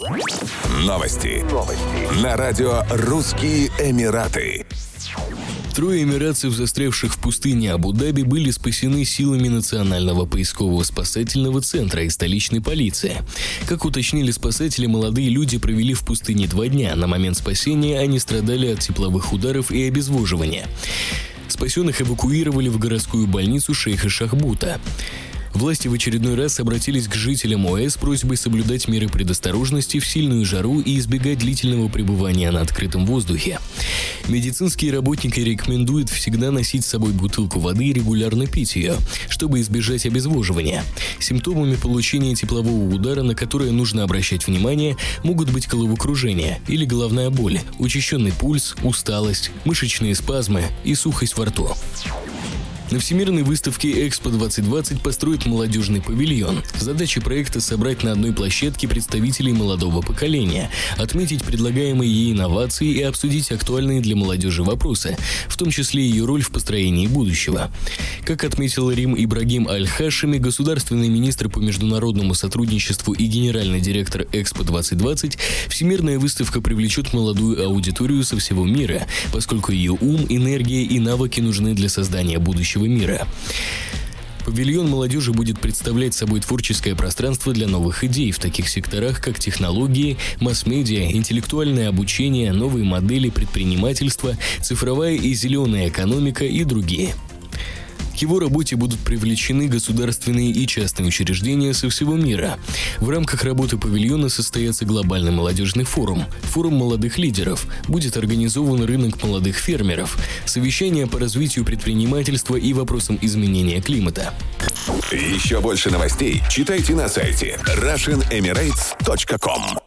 Новости. Новости. На радио «Русские Эмираты». Трое эмиратцев, застрявших в пустыне Абу-Даби, были спасены силами Национального поискового спасательного центра и столичной полиции. Как уточнили спасатели, молодые люди провели в пустыне два дня. На момент спасения они страдали от тепловых ударов и обезвоживания. Спасенных эвакуировали в городскую больницу шейха Шахбута. Власти в очередной раз обратились к жителям ОС с просьбой соблюдать меры предосторожности в сильную жару и избегать длительного пребывания на открытом воздухе. Медицинские работники рекомендуют всегда носить с собой бутылку воды и регулярно пить ее, чтобы избежать обезвоживания. Симптомами получения теплового удара, на которое нужно обращать внимание, могут быть головокружение или головная боль, учащенный пульс, усталость, мышечные спазмы и сухость во рту. На Всемирной выставке Экспо 2020 построят молодежный павильон. Задача проекта – собрать на одной площадке представителей молодого поколения, отметить предлагаемые ей инновации и обсудить актуальные для молодежи вопросы, в том числе ее роль в построении будущего. Как отметил Рим Ибрагим Аль-Хашими, государственный министр по международному сотрудничеству и генеральный директор Экспо 2020, Всемирная выставка привлечет молодую аудиторию со всего мира, поскольку ее ум, энергия и навыки нужны для создания будущего будущего мира. Павильон молодежи будет представлять собой творческое пространство для новых идей в таких секторах, как технологии, масс-медиа, интеллектуальное обучение, новые модели предпринимательства, цифровая и зеленая экономика и другие – к его работе будут привлечены государственные и частные учреждения со всего мира. В рамках работы павильона состоится глобальный молодежный форум, форум молодых лидеров, будет организован рынок молодых фермеров, совещание по развитию предпринимательства и вопросам изменения климата. Еще больше новостей читайте на сайте RussianEmirates.com